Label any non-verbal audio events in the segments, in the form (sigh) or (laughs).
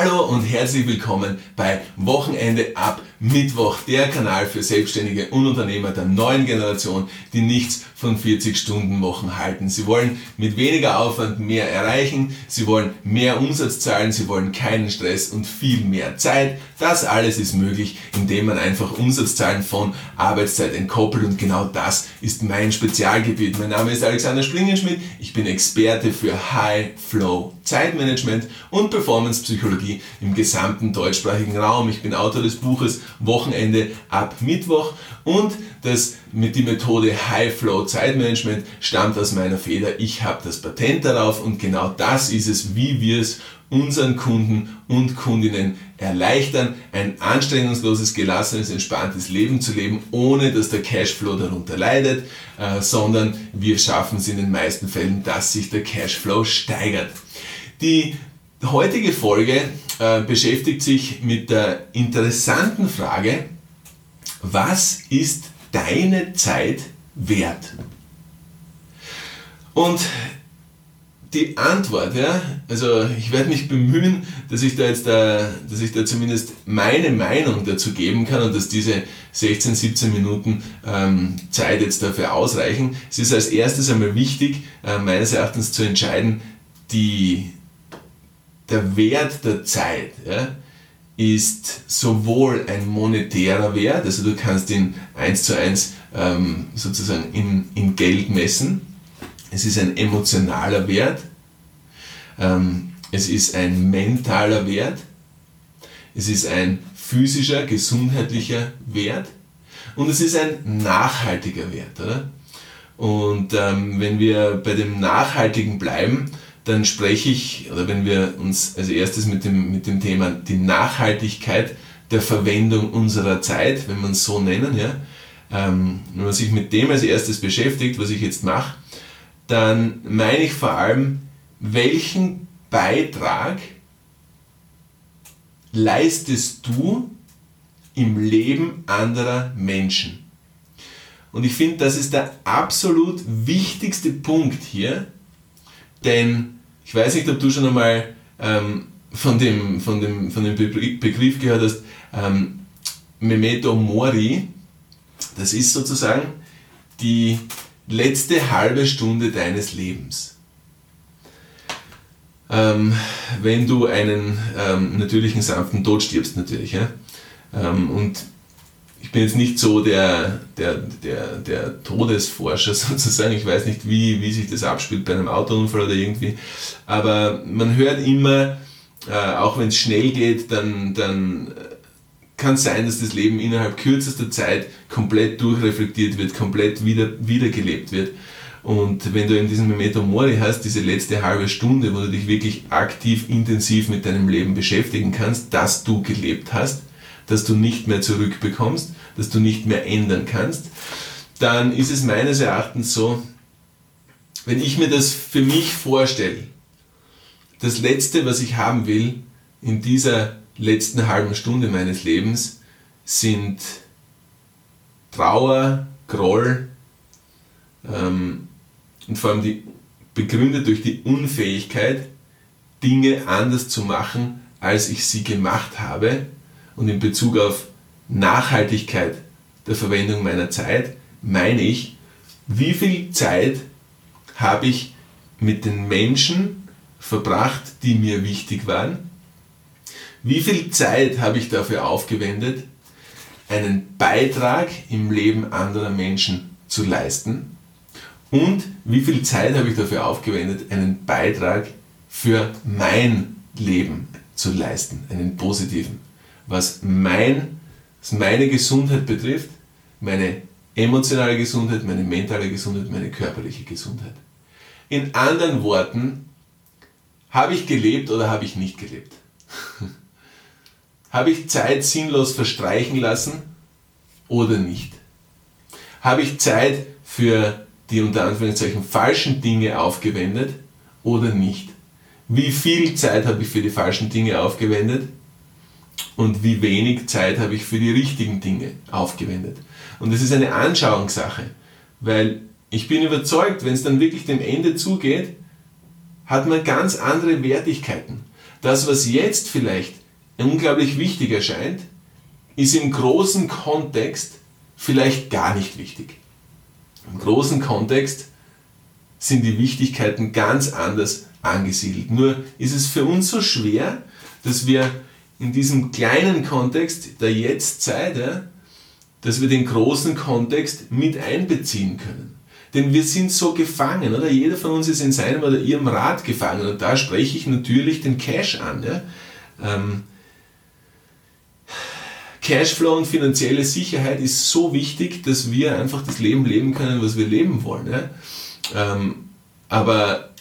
Hallo und herzlich willkommen bei Wochenende ab Mittwoch, der Kanal für Selbstständige und Unternehmer der neuen Generation, die nichts von 40 Stunden Wochen halten. Sie wollen mit weniger Aufwand mehr erreichen, sie wollen mehr Umsatz zahlen, sie wollen keinen Stress und viel mehr Zeit. Das alles ist möglich, indem man einfach Umsatzzahlen von Arbeitszeit entkoppelt und genau das ist mein Spezialgebiet. Mein Name ist Alexander Springenschmidt, ich bin Experte für High Flow Zeitmanagement und Performance Psychologie im gesamten deutschsprachigen Raum. Ich bin Autor des Buches Wochenende ab Mittwoch und das mit die Methode High Flow Zeitmanagement stammt aus meiner Feder. Ich habe das Patent darauf und genau das ist es, wie wir es unseren Kunden und Kundinnen erleichtern, ein anstrengungsloses, gelassenes, entspanntes Leben zu leben, ohne dass der Cashflow darunter leidet, äh, sondern wir schaffen es in den meisten Fällen, dass sich der Cashflow steigert. Die heutige Folge äh, beschäftigt sich mit der interessanten Frage, was ist deine Zeit wert? Und die Antwort, ja, also ich werde mich bemühen, dass ich da jetzt da, dass ich da zumindest meine Meinung dazu geben kann und dass diese 16, 17 Minuten ähm, Zeit jetzt dafür ausreichen. Es ist als erstes einmal wichtig, äh, meines Erachtens zu entscheiden, die, der Wert der Zeit ja, ist sowohl ein monetärer Wert, also du kannst ihn eins zu eins ähm, sozusagen in, in Geld messen, es ist ein emotionaler Wert, ähm, es ist ein mentaler Wert, es ist ein physischer, gesundheitlicher Wert und es ist ein nachhaltiger Wert. Oder? Und ähm, wenn wir bei dem Nachhaltigen bleiben, dann spreche ich, oder wenn wir uns als erstes mit dem, mit dem Thema die Nachhaltigkeit der Verwendung unserer Zeit, wenn man es so nennen, ja, ähm, wenn man sich mit dem als erstes beschäftigt, was ich jetzt mache, dann meine ich vor allem, welchen Beitrag leistest du im Leben anderer Menschen? Und ich finde, das ist der absolut wichtigste Punkt hier, denn ich weiß nicht, ob du schon einmal ähm, von, dem, von, dem, von dem Begriff gehört hast, ähm, Memento Mori, das ist sozusagen die letzte halbe Stunde deines Lebens. Ähm, wenn du einen ähm, natürlichen, sanften Tod stirbst, natürlich. Ja? Ähm, und ich bin jetzt nicht so der, der, der, der Todesforscher (laughs) sozusagen. Ich weiß nicht, wie, wie sich das abspielt bei einem Autounfall oder irgendwie. Aber man hört immer, äh, auch wenn es schnell geht, dann, dann kann es sein, dass das Leben innerhalb kürzester Zeit komplett durchreflektiert wird, komplett wieder, wiedergelebt wird. Und wenn du in diesem Memento Mori hast, diese letzte halbe Stunde, wo du dich wirklich aktiv, intensiv mit deinem Leben beschäftigen kannst, dass du gelebt hast, dass du nicht mehr zurückbekommst, dass du nicht mehr ändern kannst, dann ist es meines Erachtens so, wenn ich mir das für mich vorstelle, das Letzte, was ich haben will in dieser letzten halben Stunde meines Lebens, sind Trauer, Groll ähm, und vor allem die, begründet durch die Unfähigkeit, Dinge anders zu machen, als ich sie gemacht habe und in Bezug auf Nachhaltigkeit der Verwendung meiner Zeit meine ich, wie viel Zeit habe ich mit den Menschen verbracht, die mir wichtig waren? Wie viel Zeit habe ich dafür aufgewendet, einen Beitrag im Leben anderer Menschen zu leisten? Und wie viel Zeit habe ich dafür aufgewendet, einen Beitrag für mein Leben zu leisten, einen positiven? Was, mein, meine Gesundheit betrifft, meine emotionale Gesundheit, meine mentale Gesundheit, meine körperliche Gesundheit. In anderen Worten, habe ich gelebt oder habe ich nicht gelebt? habe ich Zeit sinnlos verstreichen lassen oder nicht? Habe ich Zeit für die unter Anführungszeichen falschen Dinge aufgewendet oder nicht? Wie viel Zeit habe ich für die falschen Dinge aufgewendet und wie wenig Zeit habe ich für die richtigen Dinge aufgewendet. Und das ist eine Anschauungssache, weil ich bin überzeugt, wenn es dann wirklich dem Ende zugeht, hat man ganz andere Wertigkeiten, Das, was jetzt vielleicht unglaublich wichtig erscheint, ist im großen Kontext vielleicht gar nicht wichtig. Im großen Kontext sind die Wichtigkeiten ganz anders angesiedelt. Nur ist es für uns so schwer, dass wir in diesem kleinen Kontext der Jetztzeit, ja, dass wir den großen Kontext mit einbeziehen können. Denn wir sind so gefangen, oder? Jeder von uns ist in seinem oder ihrem Rad gefangen. Und da spreche ich natürlich den Cash an. Ja? Ähm, Cashflow und finanzielle Sicherheit ist so wichtig, dass wir einfach das Leben leben können, was wir leben wollen. Ja? Ähm, aber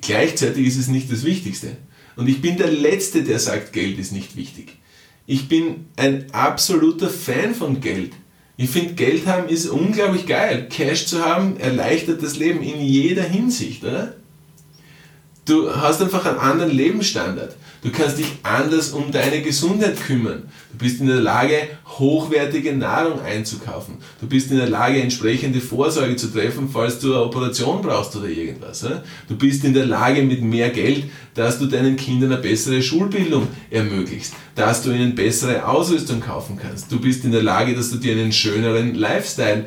gleichzeitig ist es nicht das Wichtigste. Und ich bin der Letzte, der sagt, Geld ist nicht wichtig. Ich bin ein absoluter Fan von Geld. Ich finde, Geld haben ist unglaublich geil. Cash zu haben erleichtert das Leben in jeder Hinsicht, oder? Du hast einfach einen anderen Lebensstandard. Du kannst dich anders um deine Gesundheit kümmern. Du bist in der Lage, hochwertige Nahrung einzukaufen. Du bist in der Lage, entsprechende Vorsorge zu treffen, falls du eine Operation brauchst oder irgendwas. Du bist in der Lage, mit mehr Geld, dass du deinen Kindern eine bessere Schulbildung ermöglichst, dass du ihnen bessere Ausrüstung kaufen kannst. Du bist in der Lage, dass du dir einen schöneren Lifestyle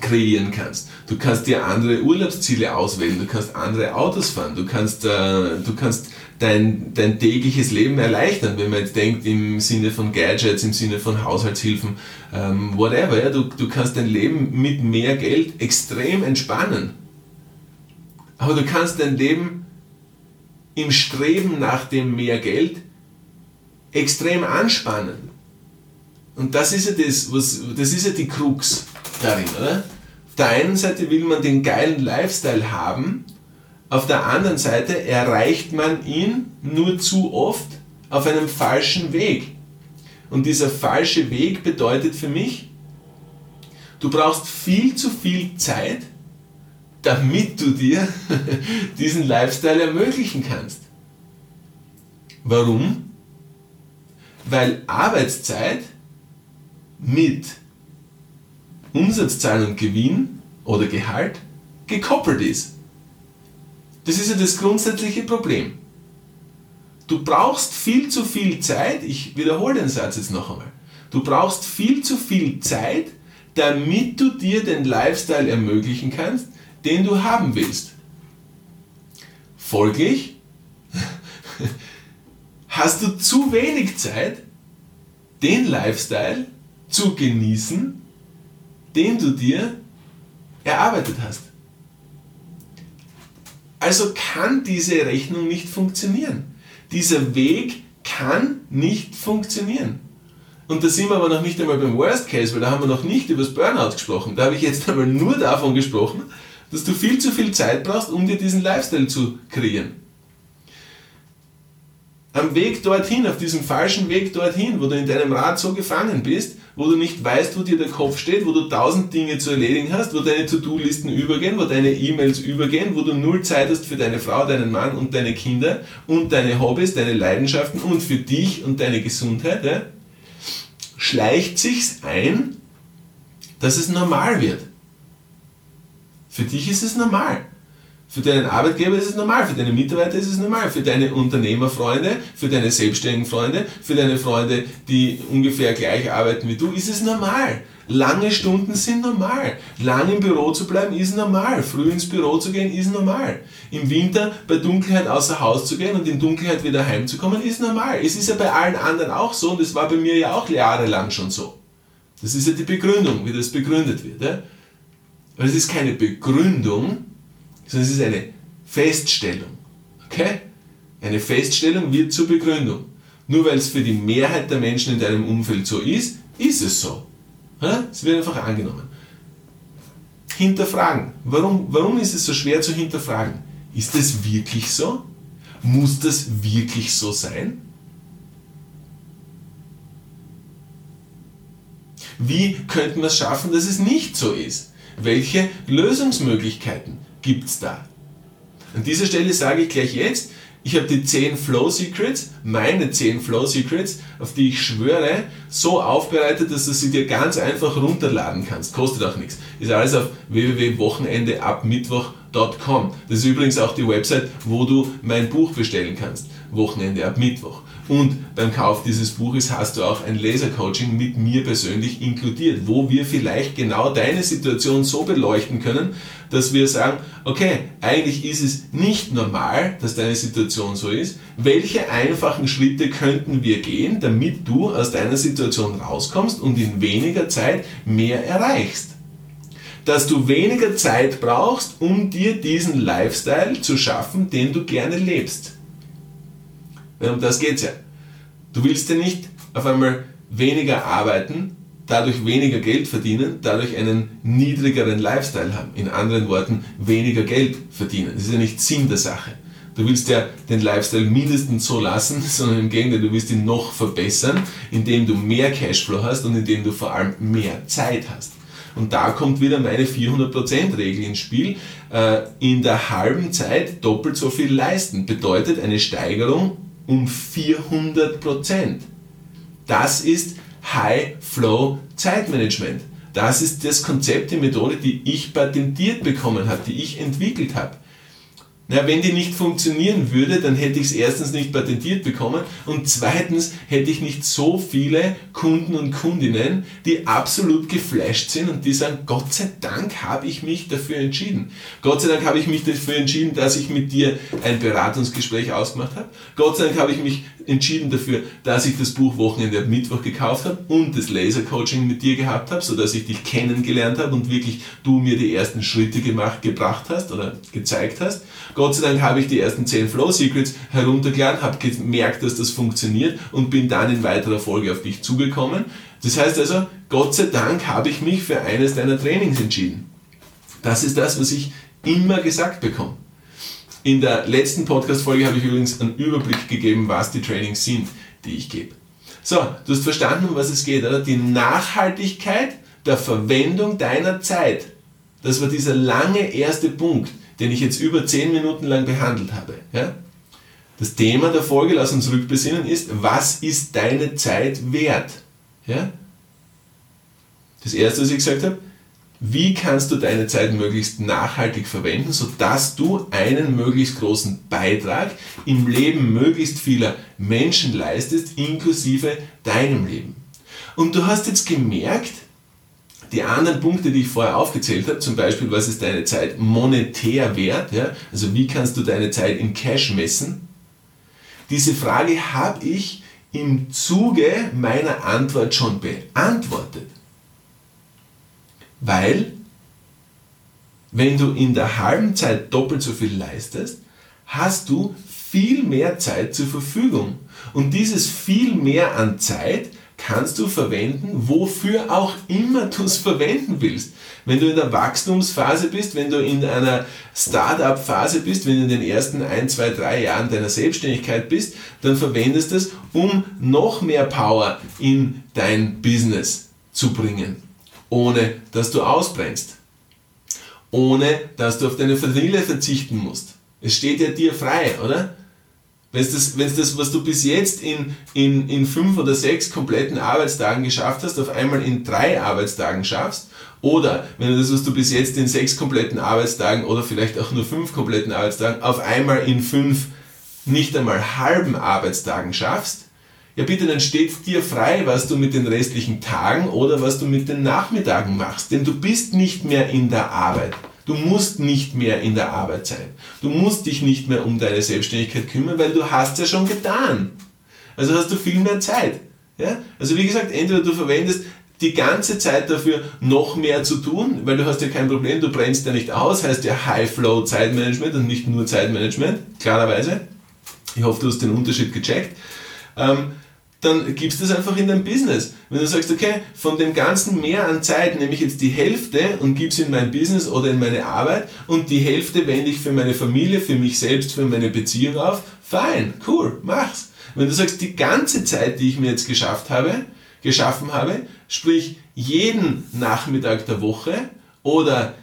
kreieren kannst. Du kannst dir andere Urlaubsziele auswählen, du kannst andere Autos fahren, du kannst, äh, du kannst dein, dein tägliches Leben erleichtern, wenn man jetzt denkt im Sinne von Gadgets, im Sinne von Haushaltshilfen, ähm, whatever. Ja? Du, du kannst dein Leben mit mehr Geld extrem entspannen. Aber du kannst dein Leben im Streben nach dem mehr Geld extrem anspannen. Und das ist ja das, was, das ist ja die Krux darin, oder? Auf der einen Seite will man den geilen Lifestyle haben, auf der anderen Seite erreicht man ihn nur zu oft auf einem falschen Weg. Und dieser falsche Weg bedeutet für mich, du brauchst viel zu viel Zeit, damit du dir (laughs) diesen Lifestyle ermöglichen kannst. Warum? Weil Arbeitszeit mit Umsatzzahlen und Gewinn oder Gehalt gekoppelt ist. Das ist ja das grundsätzliche Problem. Du brauchst viel zu viel Zeit, ich wiederhole den Satz jetzt noch einmal, du brauchst viel zu viel Zeit, damit du dir den Lifestyle ermöglichen kannst, den du haben willst. Folglich (laughs) hast du zu wenig Zeit, den Lifestyle zu genießen, den du dir erarbeitet hast. Also kann diese Rechnung nicht funktionieren. Dieser Weg kann nicht funktionieren. Und da sind wir aber noch nicht einmal beim Worst Case, weil da haben wir noch nicht über das Burnout gesprochen. Da habe ich jetzt (laughs) einmal nur davon gesprochen, dass du viel zu viel Zeit brauchst, um dir diesen Lifestyle zu kreieren. Am Weg dorthin, auf diesem falschen Weg dorthin, wo du in deinem Rad so gefangen bist, wo du nicht weißt, wo dir der Kopf steht, wo du tausend Dinge zu erledigen hast, wo deine To-Do-Listen übergehen, wo deine E-Mails übergehen, wo du null Zeit hast für deine Frau, deinen Mann und deine Kinder und deine Hobbys, deine Leidenschaften und für dich und deine Gesundheit, ja, schleicht sich's ein, dass es normal wird. Für dich ist es normal. Für deinen Arbeitgeber ist es normal, für deine Mitarbeiter ist es normal, für deine Unternehmerfreunde, für deine selbstständigen Freunde, für deine Freunde, die ungefähr gleich arbeiten wie du, ist es normal. Lange Stunden sind normal. Lang im Büro zu bleiben ist normal. Früh ins Büro zu gehen ist normal. Im Winter bei Dunkelheit außer Haus zu gehen und in Dunkelheit wieder heimzukommen ist normal. Es ist ja bei allen anderen auch so und es war bei mir ja auch jahrelang schon so. Das ist ja die Begründung, wie das begründet wird. Ja? Aber es ist keine Begründung, sondern es ist eine Feststellung. Okay? Eine Feststellung wird zur Begründung. Nur weil es für die Mehrheit der Menschen in deinem Umfeld so ist, ist es so. Es wird einfach angenommen. Hinterfragen. Warum, warum ist es so schwer zu hinterfragen? Ist das wirklich so? Muss das wirklich so sein? Wie könnten wir es schaffen, dass es nicht so ist? Welche Lösungsmöglichkeiten gibt es da? An dieser Stelle sage ich gleich jetzt, ich habe die 10 Flow Secrets, meine 10 Flow Secrets, auf die ich schwöre, so aufbereitet, dass du sie dir ganz einfach runterladen kannst. Kostet auch nichts. Ist alles auf www.wochenendeabmittwoch.com wochenendeabmittwoch.com. Das ist übrigens auch die Website, wo du mein Buch bestellen kannst. Wochenende ab Mittwoch. Und beim Kauf dieses Buches hast du auch ein Lasercoaching mit mir persönlich inkludiert, wo wir vielleicht genau deine Situation so beleuchten können, dass wir sagen, okay, eigentlich ist es nicht normal, dass deine Situation so ist. Welche einfachen Schritte könnten wir gehen, damit du aus deiner Situation rauskommst und in weniger Zeit mehr erreichst? Dass du weniger Zeit brauchst, um dir diesen Lifestyle zu schaffen, den du gerne lebst. Um das geht es ja. Du willst ja nicht auf einmal weniger arbeiten, dadurch weniger Geld verdienen, dadurch einen niedrigeren Lifestyle haben. In anderen Worten, weniger Geld verdienen. Das ist ja nicht Sinn der Sache. Du willst ja den Lifestyle mindestens so lassen, (laughs) sondern im Gegenteil, du willst ihn noch verbessern, indem du mehr Cashflow hast und indem du vor allem mehr Zeit hast. Und da kommt wieder meine 400%-Regel ins Spiel. Äh, in der halben Zeit doppelt so viel leisten bedeutet eine Steigerung um 400%. Das ist High Flow Zeitmanagement. Das ist das Konzept, die Methode, die ich patentiert bekommen habe, die ich entwickelt habe. Na, wenn die nicht funktionieren würde, dann hätte ich es erstens nicht patentiert bekommen und zweitens hätte ich nicht so viele Kunden und Kundinnen, die absolut geflasht sind und die sagen, Gott sei Dank habe ich mich dafür entschieden. Gott sei Dank habe ich mich dafür entschieden, dass ich mit dir ein Beratungsgespräch ausgemacht habe. Gott sei Dank habe ich mich entschieden dafür, dass ich das Buch Wochenende ab Mittwoch gekauft habe und das Laser-Coaching mit dir gehabt habe, sodass ich dich kennengelernt habe und wirklich du mir die ersten Schritte gemacht, gebracht hast oder gezeigt hast. Gott sei Dank habe ich die ersten 10 Flow Secrets heruntergeladen, habe gemerkt, dass das funktioniert und bin dann in weiterer Folge auf dich zugekommen. Das heißt also, Gott sei Dank habe ich mich für eines deiner Trainings entschieden. Das ist das, was ich immer gesagt bekomme. In der letzten Podcast-Folge habe ich übrigens einen Überblick gegeben, was die Trainings sind, die ich gebe. So, du hast verstanden, um was es geht, oder? Die Nachhaltigkeit der Verwendung deiner Zeit. Das war dieser lange erste Punkt, den ich jetzt über 10 Minuten lang behandelt habe. Ja? Das Thema der Folge, lass uns rückbesinnen, ist, was ist deine Zeit wert? Ja? Das erste, was ich gesagt habe, wie kannst du deine Zeit möglichst nachhaltig verwenden, sodass du einen möglichst großen Beitrag im Leben möglichst vieler Menschen leistest, inklusive deinem Leben. Und du hast jetzt gemerkt, die anderen Punkte, die ich vorher aufgezählt habe, zum Beispiel, was ist deine Zeit monetär wert, ja? also wie kannst du deine Zeit in Cash messen, diese Frage habe ich im Zuge meiner Antwort schon beantwortet. Weil, wenn du in der halben Zeit doppelt so viel leistest, hast du viel mehr Zeit zur Verfügung. Und dieses viel mehr an Zeit kannst du verwenden, wofür auch immer du es verwenden willst. Wenn du in der Wachstumsphase bist, wenn du in einer Startup-Phase bist, wenn du in den ersten ein, zwei, drei Jahren deiner Selbstständigkeit bist, dann verwendest du es, um noch mehr Power in dein Business zu bringen ohne dass du ausbrennst, ohne dass du auf deine Familie verzichten musst. Es steht ja dir frei, oder? Wenn es das, wenn's das, was du bis jetzt in, in, in fünf oder sechs kompletten Arbeitstagen geschafft hast, auf einmal in drei Arbeitstagen schaffst, oder wenn du das, was du bis jetzt in sechs kompletten Arbeitstagen oder vielleicht auch nur fünf kompletten Arbeitstagen, auf einmal in fünf nicht einmal halben Arbeitstagen schaffst, ja bitte, dann steht dir frei, was du mit den restlichen Tagen oder was du mit den Nachmittagen machst. Denn du bist nicht mehr in der Arbeit. Du musst nicht mehr in der Arbeit sein. Du musst dich nicht mehr um deine Selbstständigkeit kümmern, weil du hast ja schon getan. Also hast du viel mehr Zeit. Ja? Also wie gesagt, entweder du verwendest die ganze Zeit dafür noch mehr zu tun, weil du hast ja kein Problem, du brennst ja nicht aus, heißt ja High-Flow Zeitmanagement und nicht nur Zeitmanagement, klarerweise. Ich hoffe, du hast den Unterschied gecheckt. Ähm, dann gibst du es einfach in dein Business. Wenn du sagst, okay, von dem ganzen mehr an Zeit nehme ich jetzt die Hälfte und gebe es in mein Business oder in meine Arbeit und die Hälfte wende ich für meine Familie, für mich selbst, für meine Beziehung auf, fein, cool, mach's. Wenn du sagst, die ganze Zeit, die ich mir jetzt geschafft habe, geschaffen habe, sprich jeden Nachmittag der Woche oder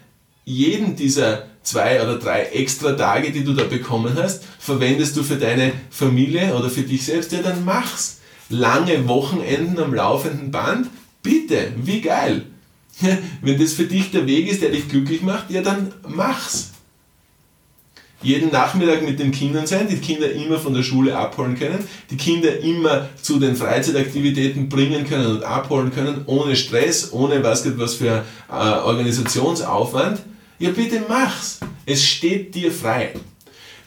jeden dieser zwei oder drei extra Tage, die du da bekommen hast, verwendest du für deine Familie oder für dich selbst, ja dann mach's lange Wochenenden am laufenden Band, bitte, wie geil. Wenn das für dich der Weg ist, der dich glücklich macht, ja dann mach's. jeden Nachmittag mit den Kindern sein, die Kinder immer von der Schule abholen können, die Kinder immer zu den Freizeitaktivitäten bringen können und abholen können, ohne Stress, ohne was, was für äh, Organisationsaufwand. Ja, bitte mach's. Es steht dir frei.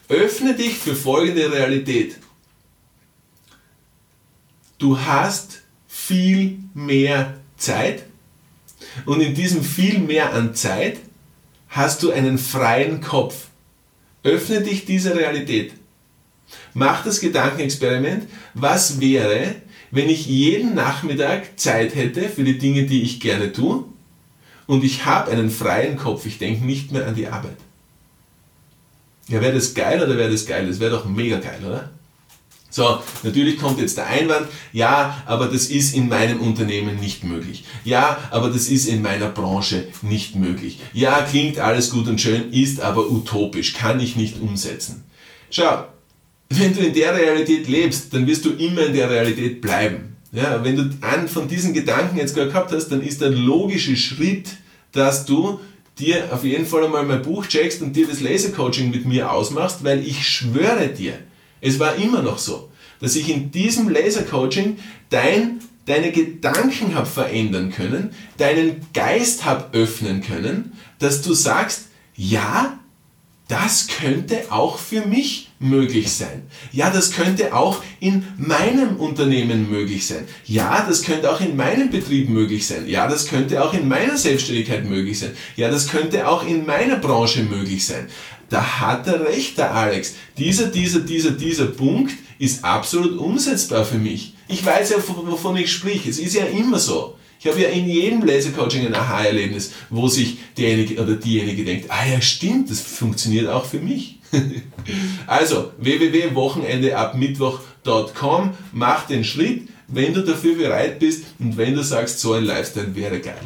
Öffne dich für folgende Realität. Du hast viel mehr Zeit und in diesem viel mehr an Zeit hast du einen freien Kopf. Öffne dich dieser Realität. Mach das Gedankenexperiment. Was wäre, wenn ich jeden Nachmittag Zeit hätte für die Dinge, die ich gerne tue und ich habe einen freien Kopf, ich denke nicht mehr an die Arbeit. Ja, wäre das geil oder wäre das geil? Das wäre doch mega geil, oder? So, natürlich kommt jetzt der Einwand, ja, aber das ist in meinem Unternehmen nicht möglich. Ja, aber das ist in meiner Branche nicht möglich. Ja, klingt alles gut und schön, ist aber utopisch, kann ich nicht umsetzen. Schau, wenn du in der Realität lebst, dann wirst du immer in der Realität bleiben. Ja, wenn du einen von diesen Gedanken jetzt gerade gehabt hast, dann ist der logische Schritt, dass du dir auf jeden Fall einmal mein Buch checkst und dir das Lasercoaching mit mir ausmachst, weil ich schwöre dir, es war immer noch so, dass ich in diesem Lasercoaching dein, deine Gedanken habe verändern können, deinen Geist habe öffnen können, dass du sagst, ja, das könnte auch für mich möglich sein. Ja, das könnte auch in meinem Unternehmen möglich sein. Ja, das könnte auch in meinem Betrieb möglich sein. Ja, das könnte auch in meiner Selbstständigkeit möglich sein. Ja, das könnte auch in meiner Branche möglich sein. Da hat er recht, der Alex. Dieser, dieser, dieser, dieser Punkt ist absolut umsetzbar für mich. Ich weiß ja, wovon ich sprich. Es ist ja immer so. Ich habe ja in jedem Lasercoaching ein Aha-Erlebnis, wo sich derjenige oder diejenige denkt, ah ja stimmt, das funktioniert auch für mich. (laughs) also www.wochenendeabmittwoch.com, mach den Schritt, wenn du dafür bereit bist und wenn du sagst, so ein Lifestyle wäre geil.